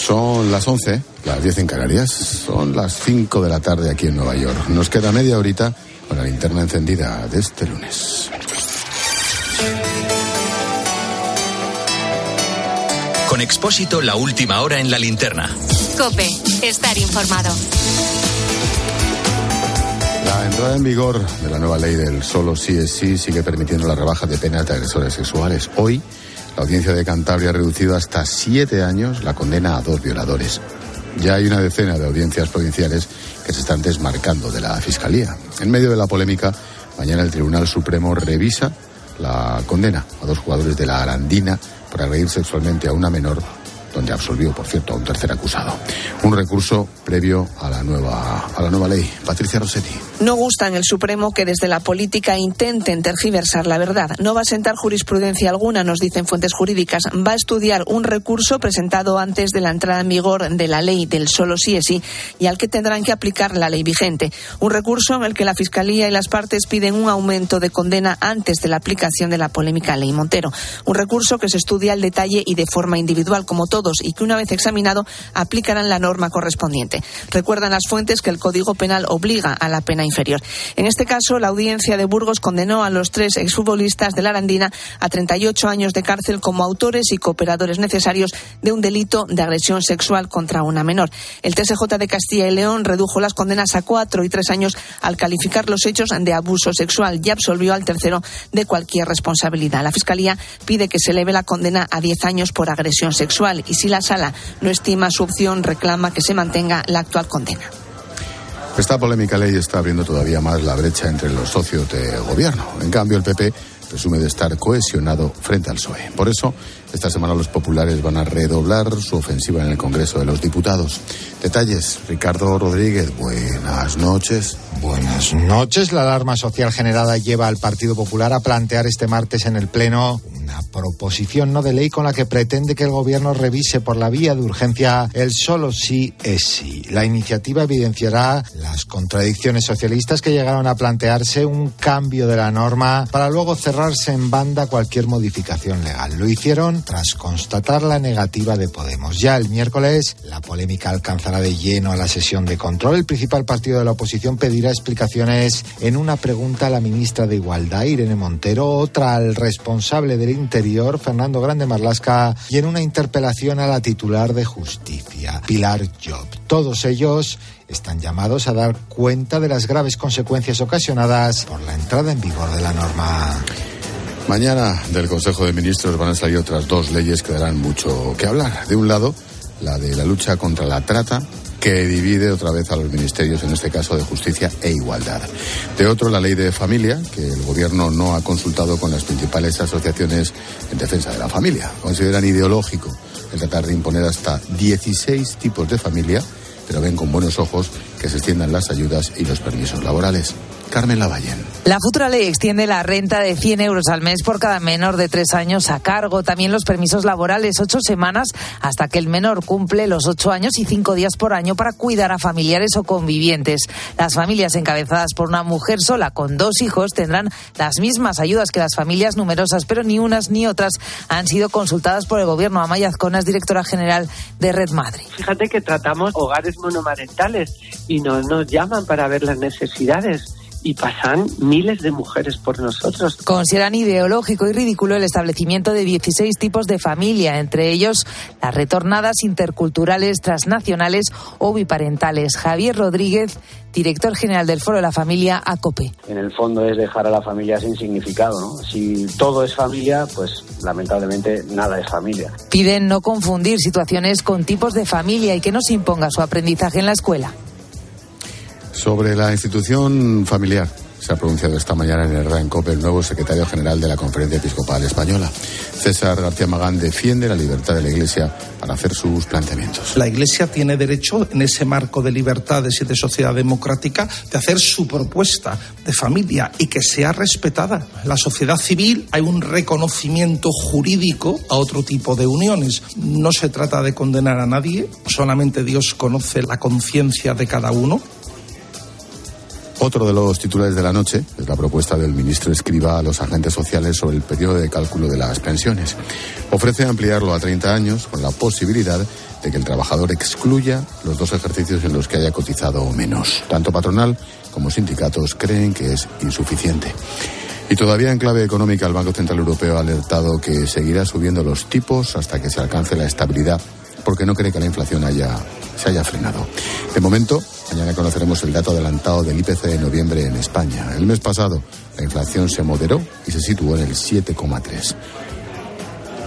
Son las 11, las 10 en Canarias, son las 5 de la tarde aquí en Nueva York. Nos queda media horita con la linterna encendida de este lunes. Con Expósito, la última hora en la linterna. Cope, estar informado. La entrada en vigor de la nueva ley del solo sí es sí sigue permitiendo la rebaja de penas de agresores sexuales. Hoy, la audiencia de Cantabria ha reducido hasta siete años la condena a dos violadores. Ya hay una decena de audiencias provinciales que se están desmarcando de la Fiscalía. En medio de la polémica, mañana el Tribunal Supremo revisa la condena a dos jugadores de la Arandina por agredir sexualmente a una menor donde absolvió, por cierto, a un tercer acusado. Un recurso previo a la nueva, a la nueva ley. Patricia Rossetti. No gusta en el Supremo que desde la política intenten tergiversar la verdad. No va a sentar jurisprudencia alguna, nos dicen fuentes jurídicas. Va a estudiar un recurso presentado antes de la entrada en vigor de la ley del solo sí es sí y al que tendrán que aplicar la ley vigente. Un recurso en el que la Fiscalía y las partes piden un aumento de condena antes de la aplicación de la polémica ley Montero. Un recurso que se estudia al detalle y de forma individual, como todos, y que una vez examinado aplicarán la norma correspondiente. Recuerdan las fuentes que el Código Penal obliga a la pena inferior. En este caso, la audiencia de Burgos condenó a los tres exfutbolistas de la Arandina a 38 años de cárcel como autores y cooperadores necesarios de un delito de agresión sexual contra una menor. El TSJ de Castilla y León redujo las condenas a cuatro y tres años al calificar los hechos de abuso sexual y absolvió al tercero de cualquier responsabilidad. La Fiscalía pide que se eleve la condena a 10 años por agresión sexual y si la sala no estima su opción, reclama que se mantenga la actual condena. Esta polémica ley está abriendo todavía más la brecha entre los socios de gobierno. En cambio, el PP presume de estar cohesionado frente al PSOE. Por eso, esta semana los populares van a redoblar su ofensiva en el Congreso de los Diputados. Detalles, Ricardo Rodríguez, buenas noches. Buenas noches. La alarma social generada lleva al Partido Popular a plantear este martes en el Pleno una proposición no de ley con la que pretende que el Gobierno revise por la vía de urgencia el solo sí es sí. La iniciativa evidenciará las contradicciones socialistas que llegaron a plantearse un cambio de la norma para luego cerrarse en banda cualquier modificación legal. Lo hicieron tras constatar la negativa de Podemos. Ya el miércoles la polémica alcanzará de lleno a la sesión de control. El principal partido de la oposición pedirá explicaciones en una pregunta a la ministra de Igualdad, Irene Montero, otra al responsable del Fernando Grande Marlasca, y en una interpelación a la titular de Justicia, Pilar Job. Todos ellos están llamados a dar cuenta de las graves consecuencias ocasionadas por la entrada en vigor de la norma. Mañana del Consejo de Ministros van a salir otras dos leyes que darán mucho que hablar. De un lado, la de la lucha contra la trata, que divide otra vez a los ministerios, en este caso de Justicia e Igualdad. De otro, la ley de familia, que el Gobierno no ha consultado con las principales asociaciones en defensa de la familia. Consideran ideológico el tratar de imponer hasta 16 tipos de familia, pero ven con buenos ojos que se extiendan las ayudas y los permisos laborales. Carmen Lavallén. La futura ley extiende la renta de 100 euros al mes por cada menor de tres años a cargo. También los permisos laborales, ocho semanas hasta que el menor cumple los ocho años y cinco días por año para cuidar a familiares o convivientes. Las familias encabezadas por una mujer sola con dos hijos tendrán las mismas ayudas que las familias numerosas, pero ni unas ni otras han sido consultadas por el gobierno. Amaya Azcona es directora general de Red Madrid. Fíjate que tratamos hogares monomarentales y no nos llaman para ver las necesidades y pasan miles de mujeres por nosotros. Consideran ideológico y ridículo el establecimiento de 16 tipos de familia, entre ellos las retornadas interculturales, transnacionales o biparentales. Javier Rodríguez, director general del Foro de la Familia, ACOPE. En el fondo es dejar a la familia sin significado, ¿no? Si todo es familia, pues lamentablemente nada es familia. Piden no confundir situaciones con tipos de familia y que no se imponga su aprendizaje en la escuela. Sobre la institución familiar, se ha pronunciado esta mañana en el RANCOP el nuevo secretario general de la Conferencia Episcopal Española. César García Magán defiende la libertad de la Iglesia para hacer sus planteamientos. La Iglesia tiene derecho, en ese marco de libertades y de sociedad democrática, de hacer su propuesta de familia y que sea respetada. La sociedad civil hay un reconocimiento jurídico a otro tipo de uniones. No se trata de condenar a nadie, solamente Dios conoce la conciencia de cada uno Otro de los titulares de la noche es la propuesta del ministro Escriba a los agentes sociales sobre el periodo de cálculo de las pensiones. Ofrece ampliarlo a 30 años con la posibilidad de que el trabajador excluya los dos ejercicios en los que haya cotizado menos. Tanto patronal como sindicatos creen que es insuficiente. Y todavía en clave económica, el Banco Central Europeo ha alertado que seguirá subiendo los tipos hasta que se alcance la estabilidad, porque no cree que la inflación haya, se haya frenado. De momento, Mañana conoceremos el dato adelantado del IPC de noviembre en España. El mes pasado la inflación se moderó y se situó en el 7,3.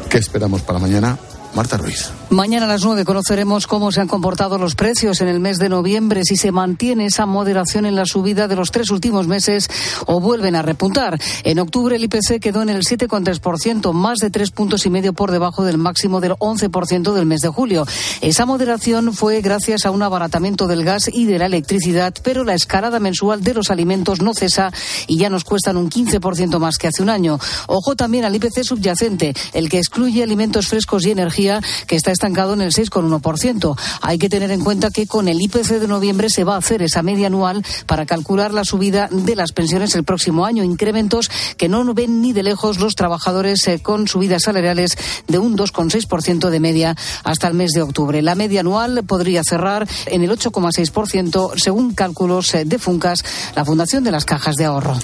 ¿Qué esperamos para mañana? Marta Ruiz. Mañana a las 9 conoceremos cómo se han comportado los precios en el mes de noviembre, si se mantiene esa moderación en la subida de los tres últimos meses o vuelven a repuntar. En octubre el IPC quedó en el 7,3%, más de tres puntos y medio por debajo del máximo del 11% del mes de julio. Esa moderación fue gracias a un abaratamiento del gas y de la electricidad, pero la escalada mensual de los alimentos no cesa y ya nos cuestan un 15% más que hace un año. Ojo también al IPC subyacente, el que excluye alimentos frescos y energía que está estancado en el 6,1%. Hay que tener en cuenta que con el IPC de noviembre se va a hacer esa media anual para calcular la subida de las pensiones el próximo año, incrementos que no ven ni de lejos los trabajadores eh, con subidas salariales de un 2,6% de media hasta el mes de octubre. La media anual podría cerrar en el 8,6% según cálculos eh, de Funcas, la Fundación de las Cajas de Ahorro.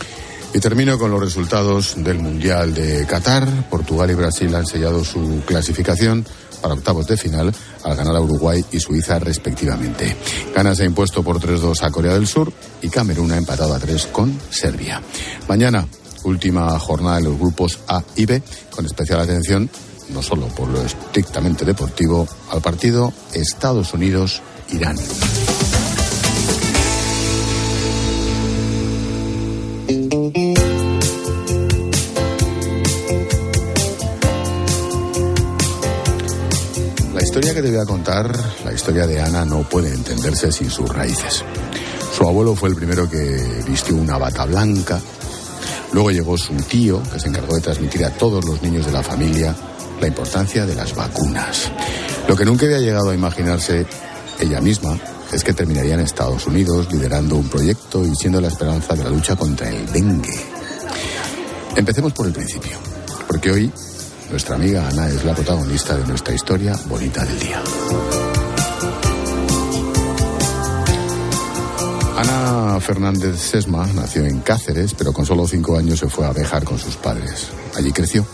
Y termino con los resultados del Mundial de Qatar. Portugal y Brasil han sellado su clasificación para octavos de final al ganar a Uruguay y Suiza respectivamente. Ghana se ha impuesto por 3-2 a Corea del Sur y Camerún ha empatado a 3 con Serbia. Mañana, última jornada de los grupos A y B, con especial atención, no solo por lo estrictamente deportivo, al partido Estados Unidos-Irán. Que te voy a contar, la historia de Ana, no puede entenderse sin sus raíces. Su abuelo fue el primero que vistió una bata blanca. Luego llegó su tío, que se encargó de transmitir a todos los niños de la familia la importancia de las vacunas. Lo que nunca había llegado a imaginarse ella misma es que terminaría en Estados Unidos liderando un proyecto y siendo la esperanza de la lucha contra el dengue. Empecemos por el principio, porque hoy nuestra amiga Ana es la protagonista de nuestra historia bonita del día. Ana Fernández Sesma nació en Cáceres, pero con solo cinco años se fue a Bejar con sus padres. Allí creció.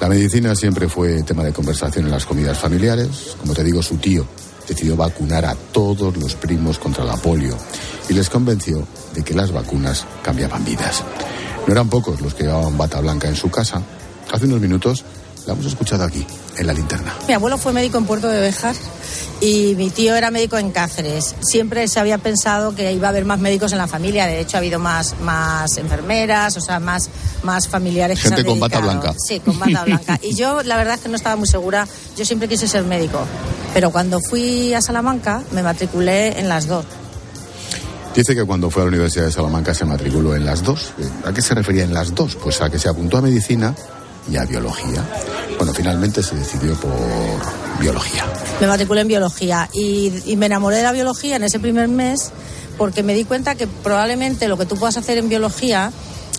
La medicina siempre fue tema de conversación en las comidas familiares. Como te digo, su tío decidió vacunar a todos los primos contra la polio y les convenció de que las vacunas cambiaban vidas. No eran pocos los que llevaban bata blanca en su casa. Hace unos minutos la hemos escuchado aquí, en la linterna. Mi abuelo fue médico en Puerto de Bejar y mi tío era médico en Cáceres. Siempre se había pensado que iba a haber más médicos en la familia. De hecho, ha habido más, más enfermeras, o sea, más, más familiares. Gente con bata blanca. Sí, con bata blanca. Y yo, la verdad es que no estaba muy segura. Yo siempre quise ser médico. Pero cuando fui a Salamanca, me matriculé en las dos. Dice que cuando fue a la Universidad de Salamanca se matriculó en las dos. ¿A qué se refería en las dos? Pues a que se apuntó a medicina y a biología. Finalmente se decidió por biología. Me matriculé en biología y, me enamoré de la biología en ese primer mes porque me di cuenta que probablemente lo que tú puedas hacer en biología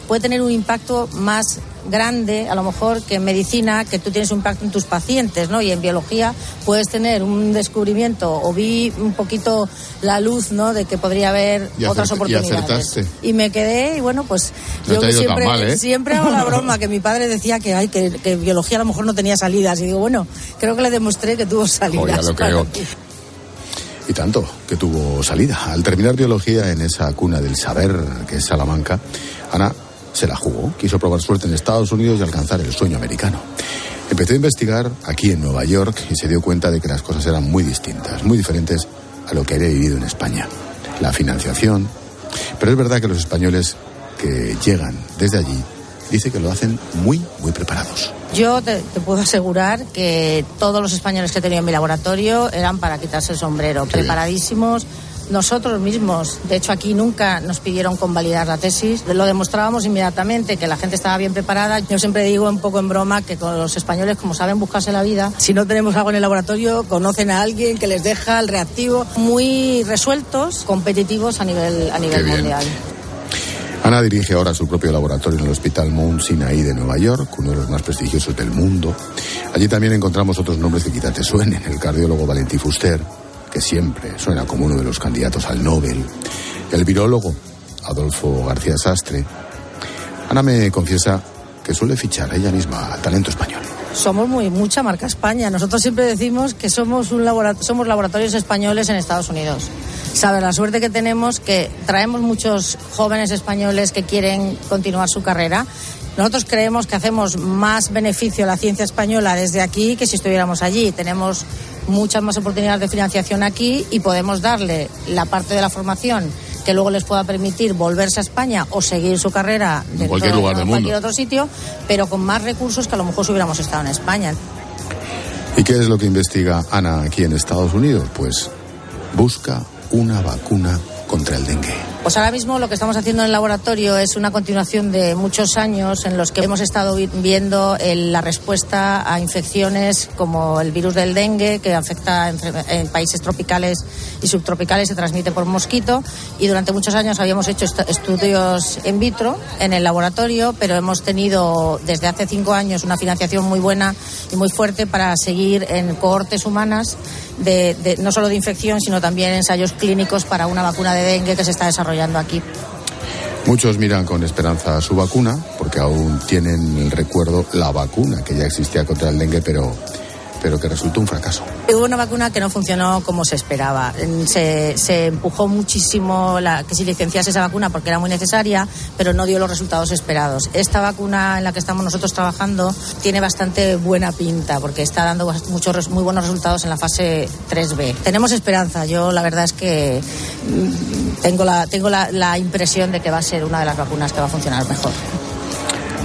puede tener un impacto más grande, a lo mejor, que en medicina, que tú tienes un impacto en tus pacientes, ¿no? Y en biología puedes tener un descubrimiento o vi un poquito la luz, ¿no? De que podría haber otras oportunidades. Y, me quedé y bueno, pues yo siempre, mal, ¿eh? siempre hago la broma que mi padre decía que, ay, que, que, biología a lo mejor no tenía salidas. Y digo, bueno, creo que le demostré que tuvo salidas. lo creo. Y tanto que tuvo salida. Al terminar biología en esa cuna del saber que es Salamanca, Ana se la jugó, quiso probar suerte en Estados Unidos y alcanzar el sueño americano. Empezó a investigar aquí en Nueva York y se dio cuenta de que las cosas eran muy distintas, muy diferentes a lo que había vivido en España. La financiación. Pero es verdad que los españoles que llegan desde allí dice que lo hacen muy, muy preparados. Yo te, te, puedo asegurar que todos los españoles que he tenido en mi laboratorio eran para quitarse el sombrero, preparadísimos nosotros mismos. De hecho, aquí nunca nos pidieron convalidar la tesis. Lo demostrábamos inmediatamente, que la gente estaba bien preparada. Yo siempre digo un poco en broma que con los españoles, como saben buscarse la vida, si no tenemos algo en el laboratorio, conocen a alguien que les deja el reactivo muy resueltos, competitivos a nivel, a nivel mundial. Ana dirige ahora su propio laboratorio en el Hospital Mount Sinai de Nueva York, uno de los más prestigiosos del mundo. Allí también encontramos otros nombres que quizá te suenen. El cardiólogo Valentín Fuster, que siempre suena como uno de los candidatos al Nobel. El virólogo Adolfo García Sastre. Ana me confiesa que suele fichar ella misma talento español. Somos muy mucha marca España. Nosotros siempre decimos que somos, un somos laboratorios españoles en Estados Unidos. Sabe la suerte que tenemos que traemos muchos jóvenes españoles que quieren continuar su carrera. Nosotros creemos que hacemos más beneficio a la ciencia española desde aquí que si estuviéramos allí. Tenemos muchas más oportunidades de financiación aquí y podemos darle la parte de la formación que luego les pueda permitir volverse a España o seguir su carrera en cualquier lugar del cualquier otro sitio, pero con más recursos que a lo mejor si hubiéramos estado en España. ¿Y qué es lo que investiga Ana aquí en Estados Unidos? Pues busca una vacuna contra el dengue. Pues ahora mismo lo que estamos haciendo en el laboratorio es una continuación de muchos años en los que hemos estado viendo la respuesta a infecciones como el virus del dengue, que afecta en, países tropicales y subtropicales, se transmite por mosquito. Y durante muchos años habíamos hecho estudios in vitro en el laboratorio, pero hemos tenido desde hace cinco años una financiación muy buena y muy fuerte para seguir en cohortes humanas, de, no solo de infección, sino también ensayos clínicos para una vacuna de dengue que se está desarrollando aquí. Muchos miran con esperanza su vacuna, porque aún tienen el recuerdo la vacuna que ya existía contra el dengue, pero pero que resultó un fracaso. Hubo una vacuna que no funcionó como se esperaba. Se, se empujó muchísimo la, que se licenciase esa vacuna porque era muy necesaria, pero no dio los resultados esperados. Esta vacuna en la que estamos nosotros trabajando tiene bastante buena pinta porque está dando muchos muy buenos resultados en la fase 3B. Tenemos esperanza. Yo la verdad es que mm, tengo la, tengo la, la impresión de que va a ser una de las vacunas que va a funcionar mejor.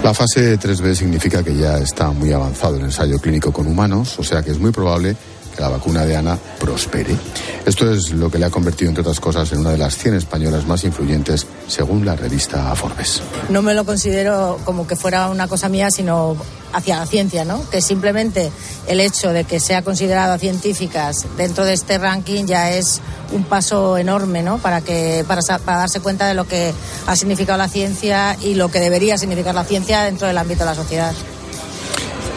La fase 3B significa que ya está muy avanzado el ensayo clínico con humanos, o sea que es muy probable que la vacuna de Ana prospere. Esto es lo que le ha convertido, entre otras cosas, en una de las 100 españolas más influyentes, según la revista Forbes. No me lo considero como que fuera una cosa mía, sino hacia la ciencia, ¿no? Que simplemente el hecho de que sea considerada científicas dentro de este ranking ya es un paso enorme, ¿no? Para que para, para, darse cuenta de lo que ha significado la ciencia y lo que debería significar la ciencia dentro del ámbito de la sociedad.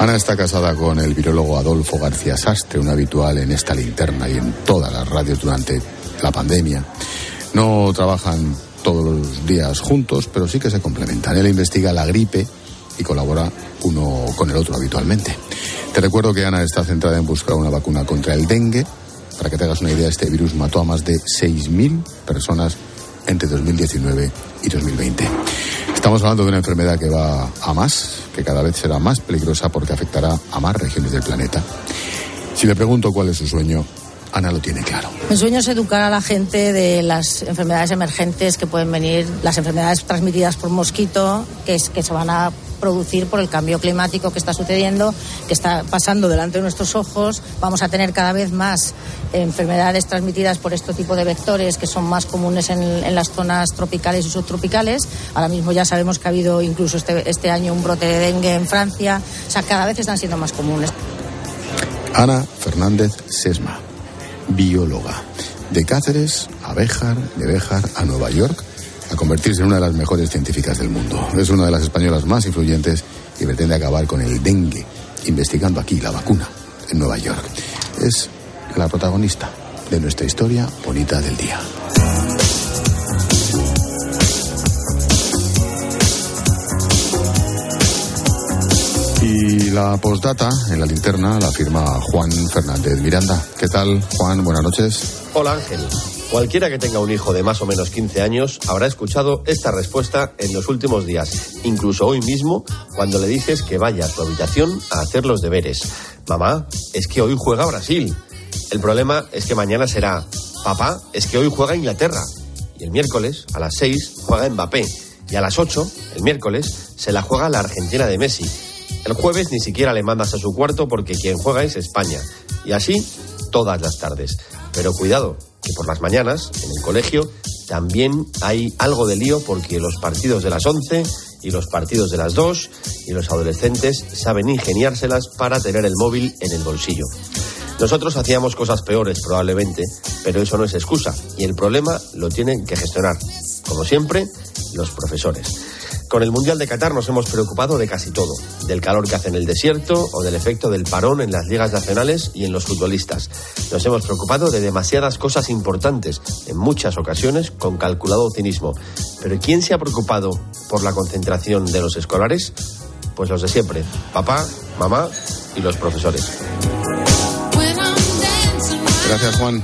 Ana está casada con el virólogo Adolfo García Sastre, un habitual en esta linterna y en todas las radios durante la pandemia. No trabajan todos los días juntos, pero sí que se complementan. Él investiga la gripe y colabora uno con el otro habitualmente. Te recuerdo que Ana está centrada en buscar una vacuna contra el dengue. Para que te hagas una idea, este virus mató a más de 6.000 personas entre 2019 y 2020. Estamos hablando de una enfermedad que va a más, que cada vez será más peligrosa porque afectará a más regiones del planeta. Si le pregunto cuál es su sueño, Ana lo tiene claro. Mi sueño es educar a la gente de las enfermedades emergentes que pueden venir, las enfermedades transmitidas por mosquito, que, es, que se van a producir por el cambio climático que está sucediendo, que está pasando delante de nuestros ojos. Vamos a tener cada vez más enfermedades transmitidas por este tipo de vectores que son más comunes en, en las zonas tropicales y subtropicales. Ahora mismo ya sabemos que ha habido incluso este, este año un brote de dengue en Francia. O sea, cada vez están siendo más comunes. Ana Fernández Sesma bióloga. De Cáceres a Béjar, de Béjar a Nueva York, a convertirse en una de las mejores científicas del mundo. Es una de las españolas más influyentes y pretende acabar con el dengue, investigando aquí la vacuna en Nueva York. Es la protagonista de nuestra historia bonita del día. Y la postdata en la linterna la firma Juan Fernández Miranda. ¿Qué tal, Juan? Buenas noches. Hola, Ángel. Cualquiera que tenga un hijo de más o menos 15 años habrá escuchado esta respuesta en los últimos días, incluso hoy mismo, cuando le dices que vaya a su habitación a hacer los deberes. Mamá, es que hoy juega Brasil. El problema es que mañana será, papá, es que hoy juega Inglaterra. Y el miércoles, a las 6, juega Mbappé. Y a las 8, el miércoles, se la juega la Argentina de Messi. El jueves ni siquiera le mandas a su cuarto porque quien juega es España. Y así todas las tardes. Pero cuidado, que por las mañanas, en el colegio, también hay algo de lío porque los partidos de las 11 y los partidos de las 2 y los adolescentes saben ingeniárselas para tener el móvil en el bolsillo. Nosotros hacíamos cosas peores probablemente, pero eso no es excusa y el problema lo tienen que gestionar. Como siempre, los profesores. Con el Mundial de Qatar nos hemos preocupado de casi todo, del calor que hace en el desierto o del efecto del parón en las ligas nacionales y en los futbolistas. Nos hemos preocupado de demasiadas cosas importantes, en muchas ocasiones con calculado cinismo. Pero ¿quién se ha preocupado por la concentración de los escolares? Pues los de siempre, papá, mamá y los profesores. Gracias, Juan.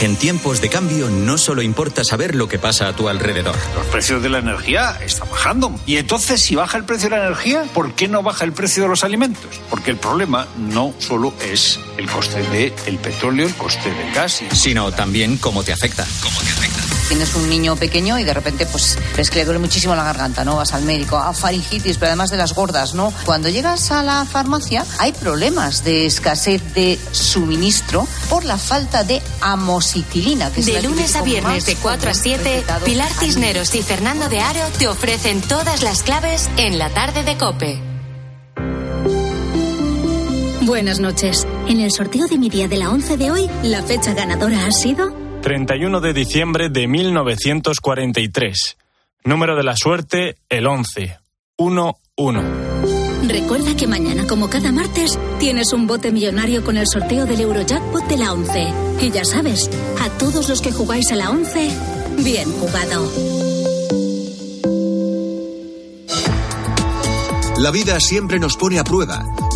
En tiempos de cambio no solo importa saber lo que pasa a tu alrededor. Los precios de la energía están bajando. Y entonces, si baja el precio de la energía, ¿por qué no baja el precio de los alimentos? Porque el problema no solo es el coste del petróleo, el coste del gas, sino también cómo te afecta. Cómo te afecta. Tienes un niño pequeño y de repente pues ves que le duele muchísimo la garganta, ¿no? Vas al médico, a faringitis, pero además de las gordas, ¿no? Cuando llegas a la farmacia hay problemas de escasez de suministro por la falta de amoxicilina. Que es de lunes a viernes de 4 a 7, recetado Pilar Cisneros y Fernando de Aro te ofrecen todas las claves en la tarde de Cope. Buenas noches. En el sorteo de mi día de la 11 de hoy, la fecha ganadora ha sido 31 de diciembre de 1943. Número de la suerte, el 11. 1-1. Recuerda que mañana, como cada martes, tienes un bote millonario con el sorteo del Eurojackpot de la 11. Y ya sabes, a todos los que jugáis a la 11, bien jugado. La vida siempre nos pone a prueba.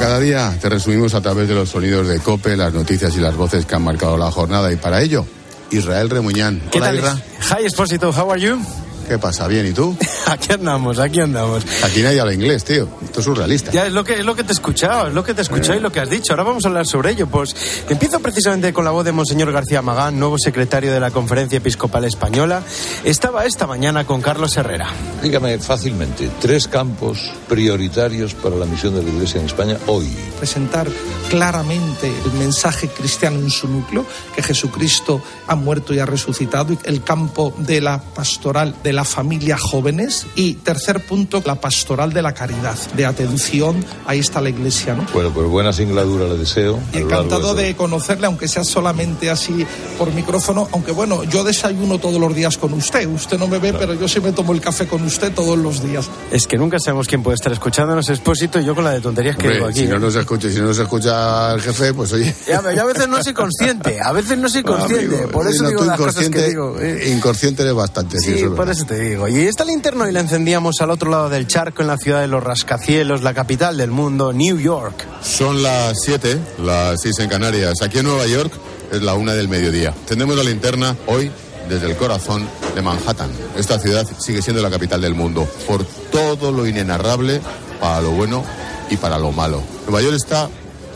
Cada día, te resumimos a través de los sonidos de COPE, las noticias y las voces que han marcado la jornada. Y para ello, Israel Remuñán. ¿Qué Hola, tal? Hi, Esposito, how are you? ¿Qué pasa? ¿Bien? ¿Y tú? Aquí andamos, aquí andamos. Aquí nadie habla inglés, tío. Esto es surrealista. Ya es lo que es lo que te he escuchado, es lo que te he escuchado y lo que has dicho. Ahora vamos a hablar sobre ello. Pues empiezo precisamente con la voz de Monseñor García Magán, nuevo secretario de la Conferencia Episcopal Española. Estaba esta mañana con Carlos Herrera. Dígame fácilmente, tres campos prioritarios para la misión de la Iglesia en España hoy. presentar claramente el mensaje cristiano en su núcleo, que Jesucristo ha muerto y ha resucitado, y el campo de la pastoral de la familia jóvenes y tercer punto, la pastoral de la caridad, de atención, ahí está la iglesia, ¿no? Bueno, pues buena singladura le deseo. Y encantado de de conocerle, aunque sea solamente así por micrófono, aunque bueno, yo desayuno todos los días con usted, usted no me ve, pero yo sí me tomo el café con usted todos los días. Es que nunca sabemos quién puede estar escuchándonos, Expósito, y yo con la de tonterías que Hombre, digo aquí. si no ¿eh? nos escucha, si no nos escucha el jefe, pues oye. Ya, yo a veces no soy consciente, a veces no soy consciente, Amigo, por eso no, digo las cosas que inconsciente- digo. ¿eh? Inconsciente eres bastante. sí, Sí, eso es por eso te digo. Y está linterna y la encendíamos al otro lado del charco, en la ciudad de los rascacielos, la capital del mundo, New York. Son las 7, las 6 en Canarias. Aquí en Nueva York es la una del mediodía. Tenemos la linterna hoy desde el corazón de Manhattan. Esta ciudad sigue siendo la capital del mundo por todo lo inenarrable para lo bueno y para lo malo. Nueva York está,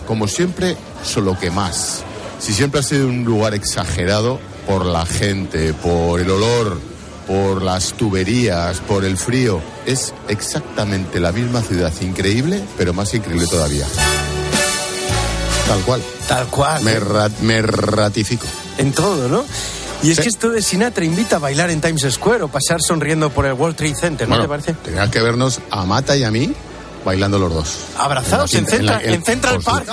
como siempre, solo que más. Si siempre ha sido un lugar exagerado por la gente, por el olor, por las tuberías, por el frío, es exactamente la misma ciudad increíble, pero más increíble todavía. Tal cual. Tal cual. Me, ra- me ratifico. En todo, ¿no? Y es que esto de Sinatra invita a bailar en Times Square o pasar sonriendo por el World Trade Center, ¿no Bueno, te parece? Tenías que vernos a Mata y a mí bailando los dos. Abrazados en, En la Central, quinta- en- en Central por Park.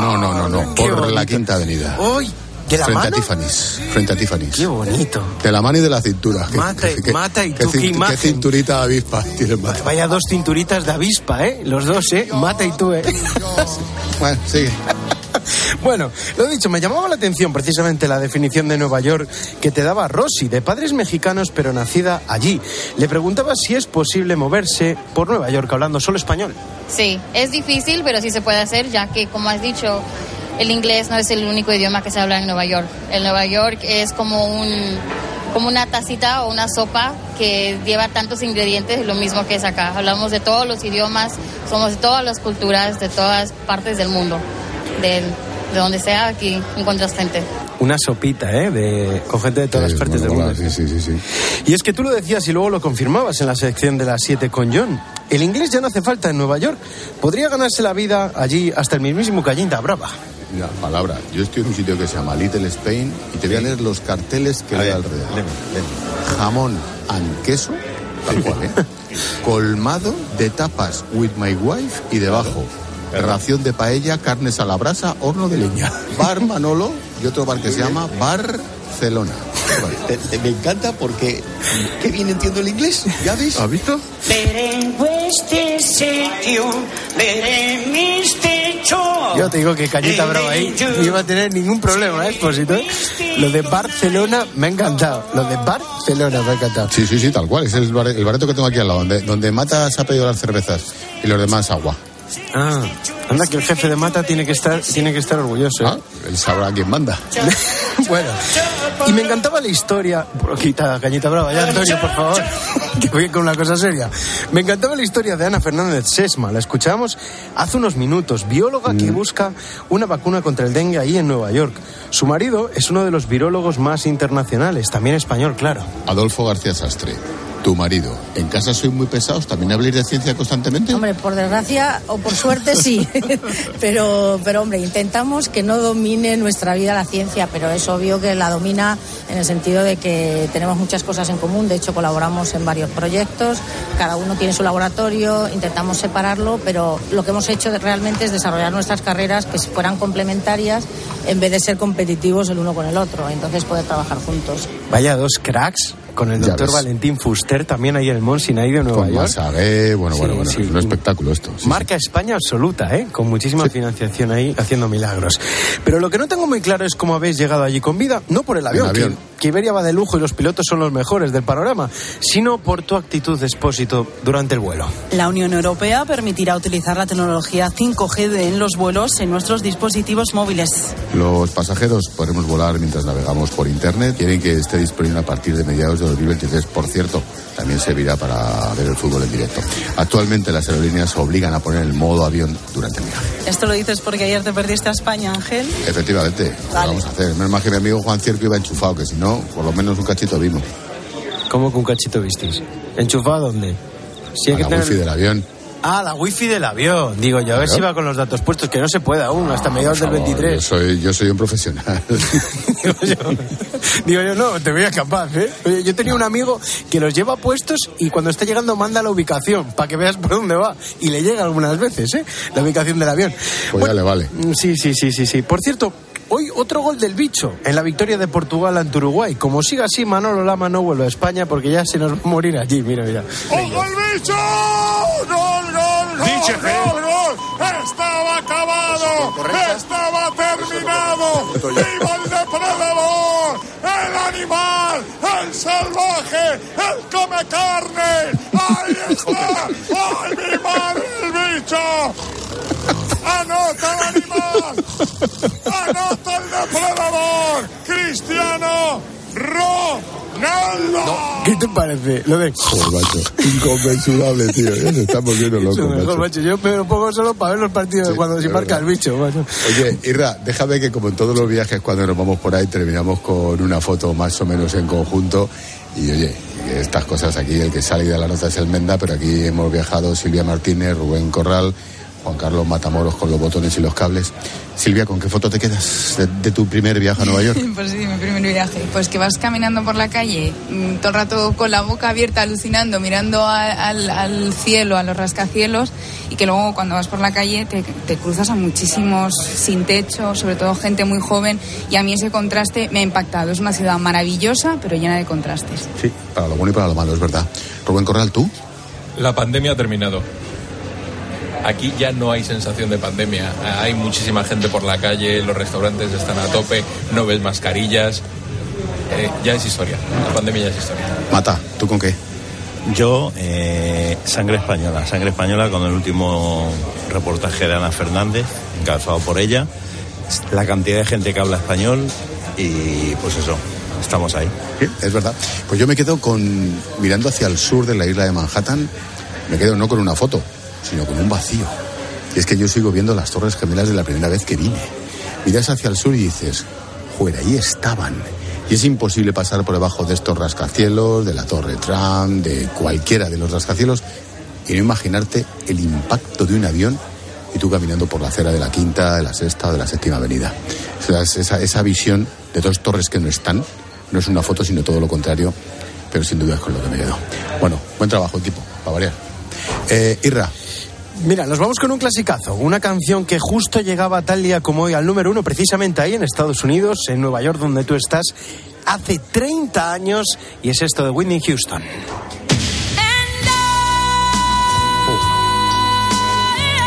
No, no, no, no, Por la. Quinta Avenida. Uy, ¿de la frente mano? a Tiffany's. Frente a Tiffany's. Qué bonito. De la mano y de la cintura. ¿Qué- Mata qué- mata y qué tú, qué imagen. Qué cinturita avispa tienes Mata. Vaya dos cinturitas de avispa, ¿eh? Los dos, ¿eh? Mata y tú, ¿eh? Bueno, sigue. Bueno, lo dicho, me llamaba la atención precisamente la definición de Nueva York que te daba Rosy, de padres mexicanos pero nacida allí. Le preguntaba si es posible moverse por Nueva York hablando solo español. Sí, es difícil, pero sí se puede hacer, ya que, como has dicho, el inglés no es el único idioma que se habla en Nueva York. El Nueva York es como un como una tacita o una sopa que lleva tantos ingredientes, lo mismo que es acá. Hablamos de todos los idiomas, somos de todas las culturas, de todas partes del mundo, de, de donde sea, aquí encuentras gente. Una sopita, ¿eh? De, con gente de todas Es partes del mundo. Sí, sí, sí, sí. Y es que tú lo decías y luego lo confirmabas en la sección de las 7 con John. El inglés ya no hace falta en Nueva York. Podría ganarse la vida allí hasta el mismísimo Cayinta Brava. Mira, palabra. Yo estoy en un sitio que se llama Little Spain y te voy a leer los carteles que hay alrededor. Jamón and queso, tal cual, ¿eh? Colmado de tapas with my wife y debajo. Ración de paella, carnes a la brasa, horno de leña. Bar Manolo y otro bar que se llama Barcelona. Me encanta porque qué bien entiendo el inglés. ¿Ya ves? ¿Has visto? Yo te digo que Cañita Brava ahí no iba a tener ningún problema, ¿eh, Expósito? Lo de Barcelona me ha encantado. Lo de Barcelona me ha encantado. Sí, sí, sí, tal cual. Es el, bar- el bareto que tengo aquí al lado, donde, donde Mata se ha pedido las cervezas y los demás agua. Ah, anda que el jefe de Mata tiene que estar, tiene que estar orgulloso. ¿eh? Ah, él sabrá quién manda. bueno, y me encantaba la historia. Quita, Cañita Brava, ya Antonio, por favor. Que voy con una cosa seria. Me encantaba la historia de Ana Fernández Sesma. La escuchamos hace unos minutos. Bióloga que busca una vacuna contra el dengue ahí en Nueva York. Su marido es uno de los virólogos más internacionales, también español, claro. Adolfo García Sastre, tu marido. ¿En casa sois muy pesados? ¿También habléis de ciencia constantemente? Hombre, por desgracia o por suerte sí, pero, pero hombre, intentamos que no domine nuestra vida la ciencia, pero es obvio que la domina en el sentido de que tenemos muchas cosas en común, de hecho colaboramos en varios proyectos, cada uno tiene su laboratorio, intentamos separarlo, pero lo que hemos hecho realmente es desarrollar nuestras carreras que fueran complementarias en vez de ser competitivos el uno con el otro, entonces poder trabajar juntos. Vaya dos cracks con el doctor. Valentín Fuster, también ahí en el Mont Sinai de Nueva Con York. Masagué, bueno, bueno, Sí, bueno, sí. es un espectáculo esto. sí, Marca España absoluta, ¿eh? Con muchísima financiación ahí haciendo milagros. Pero lo que no tengo muy claro es cómo habéis llegado allí con vida, no por el avión, En avión. Que, Iberia va de lujo y los pilotos son los mejores del panorama, sino por tu actitud de expósito durante el vuelo. La Unión Europea permitirá utilizar la tecnología 5G de- en los vuelos en nuestros dispositivos móviles. Los pasajeros podremos volar mientras navegamos por internet. Quieren que esté disponible a partir de mediados de 2023. Por cierto, también servirá para ver el fútbol en directo. Actualmente las aerolíneas obligan a poner el modo avión durante el viaje. ¿Esto lo dices porque ayer te perdiste a España, Ángel? Efectivamente, lo vamos a hacer. Menos mal que mi amigo Juan Cierco iba enchufado, que si no, por lo menos un cachito vimos. ¿Cómo que un cachito visteis? ¿Enchufado dónde? Si hay A que la tener- wifi del avión. Ah, la wifi del avión. Digo yo, a ver si va con los datos puestos, que no se puede aún, hasta mediados del Por favor, 23. Yo soy, yo soy un profesional. Digo yo, no, te veía capaz, ¿eh? Oye, yo tenía un amigo que los lleva puestos y cuando está llegando manda la ubicación para que veas por dónde va. Y le llega algunas veces, ¿eh? La ubicación del avión. Pues ya le vale. Mm, Sí, sí, sí, sí, sí. Por cierto, hoy otro gol del bicho en la victoria de Portugal ante Uruguay. Como siga así, Manolo Lama no vuelve a España porque ya se nos va a morir allí. Mira, mira. el bicho! ¡Gol, gol, gol! Dice, gol, gol! ¡Estaba acabado! ¡Estaba terminado! ¡Viva el depredador! ¡El animal! ¡El salvaje! ¡El come carne! ¡Ahí está! ¡Ay, mi madre, el bicho! ¡Anota! ¡Anota el depredador! ¡Cristiano Ronaldo! ¿Qué te parece? Lo de... Joder, macho. Inconmensurable, tío. Ya se está volviendo loco, Eso mejor, macho. macho. Yo me lo pongo solo para ver los partidos Sí, cuando se marca verdad. el bicho. macho. Oye, Irra, déjame que como en todos los viajes cuando nos vamos por ahí terminamos con una foto más o menos en conjunto y oye, estas cosas aquí, el que sale de la nota es el Menda, pero aquí hemos viajado Silvia Martínez, Rubén Corral, Juan Carlos Matamoros con los botones y los cables. Silvia, ¿con qué foto te quedas de, de tu primer viaje a Nueva York? Pues sí, mi primer viaje. Pues que vas caminando por la calle, mm, todo el rato con la boca abierta, alucinando, mirando a- al, al cielo, a los rascacielos, y que luego cuando vas por la calle te, te cruzas a muchísimos sin techo, sobre todo gente muy joven, y a mí ese contraste me ha impactado. Es una ciudad maravillosa, pero llena de contrastes. Sí, para lo bueno y para lo malo, es verdad. Rubén Corral, ¿tú? La pandemia ha terminado. Aquí ya no hay sensación de pandemia. Hay muchísima gente por la calle, los restaurantes están a tope, no ves mascarillas. Eh, ya es historia. La pandemia ya es historia. Mata, ¿tú con qué? Yo, eh, sangre española, sangre española con el último reportaje de Ana Fernández, encabezado por ella, la cantidad de gente que habla español y pues eso, estamos ahí. Sí, es verdad. Pues yo me quedo con, mirando hacia el sur de la isla de Manhattan, me quedo no con una foto, sino con un vacío. Y es que yo sigo viendo las Torres Gemelas de la primera vez que vine. Miras hacia el sur y dices, fuera, ahí estaban. Y es imposible pasar por debajo de estos rascacielos, de la Torre Trump, de cualquiera de los rascacielos, y no imaginarte el impacto de un avión y tú caminando por la acera de la quinta, de la sexta o de la séptima avenida. Esa, esa visión de dos torres que no están, no es una foto, sino todo lo contrario, pero sin duda es con lo que me quedo. Bueno, buen trabajo, equipo, para variar. Eh, Irra. Mira, nos vamos con un clasicazo, una canción que justo llegaba tal día como hoy al número uno, precisamente ahí en Estados Unidos, en Nueva York, donde tú estás, hace 30 años, y es esto de Whitney Houston.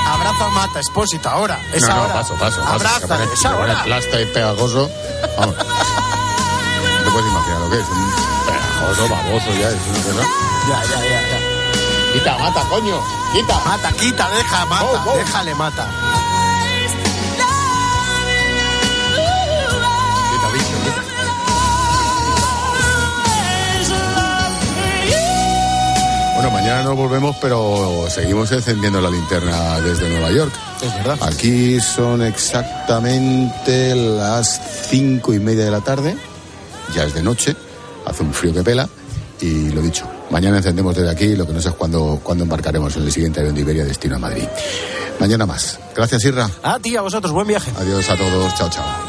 Abraza a Mata, Expósito, ahora. Es no, no, ahora. paso, paso. paso. Abraza, es ahora. plasta y pegajoso. Vamos. No te puedes imaginar lo que es. Un pegajoso, baboso ya. Es un, ¿no? Ya, ya, ya, ya. Quita, mata, coño. Quita. Mata, quita, deja, mata. Oh, oh. Déjale, mata. Quita, bicho, quita. Bueno, mañana nos volvemos, pero seguimos encendiendo la linterna desde Nueva York. Es verdad. Aquí son exactamente las cinco y media de la tarde. Ya es de noche, hace un frío que pela. Y lo dicho, mañana encendemos desde aquí, lo que no sé es cuándo, cuándo embarcaremos en el siguiente avión de Iberia destino a Madrid. Mañana más. Gracias, Irra. A ti, a vosotros, buen viaje. Adiós a todos. Chao, chao.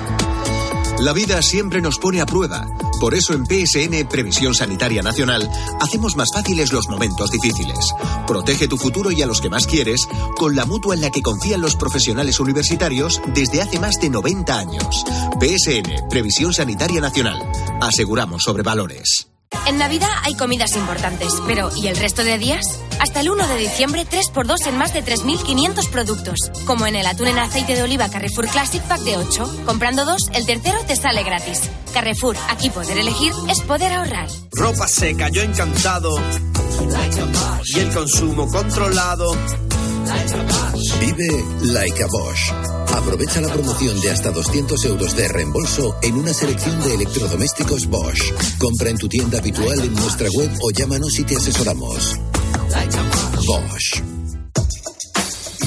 La vida siempre nos pone a prueba. Por eso en PSN Previsión Sanitaria Nacional hacemos más fáciles los momentos difíciles. Protege tu futuro y a los que más quieres con la mutua en la que confían los profesionales universitarios desde hace más de 90 años. PSN Previsión Sanitaria Nacional. Aseguramos sobre valores. En Navidad hay comidas importantes, pero ¿y el resto de días? Hasta el 1 de diciembre, 3x2 en más de 3.500 productos. Como en el atún en aceite de oliva Carrefour Classic Pack de 8. Comprando dos, el tercero te sale gratis. Carrefour, aquí poder elegir es poder ahorrar. Ropa seca, yo encantado. Y el consumo controlado. Vive like a Bosch. Aprovecha la promoción de hasta 200 euros de reembolso en una selección de electrodomésticos Bosch. Compra en tu tienda habitual en nuestra web o llámanos y te asesoramos. Bosch.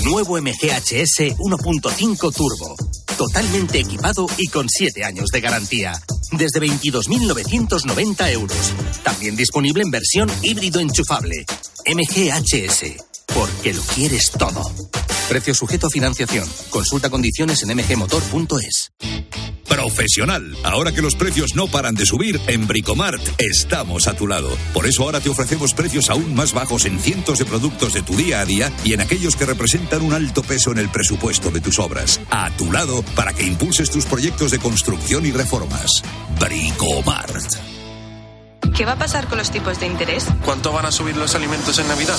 Nuevo MGHS 1.5 Turbo. Totalmente equipado y con 7 años de garantía. Desde 22.990 euros. También disponible en versión híbrido enchufable. MGHS. Porque lo quieres todo. Precio sujeto a financiación. Consulta condiciones en mgmotor.es. Profesional. Ahora que los precios no paran de subir, en Bricomart estamos a tu lado. Por eso ahora te ofrecemos precios aún más bajos en cientos de productos de tu día a día y en aquellos que representan un alto peso en el presupuesto de tus obras. A tu lado para que impulses tus proyectos de construcción y reformas. Bricomart. ¿Qué va a pasar con los tipos de interés? ¿Cuánto van a subir los alimentos en Navidad?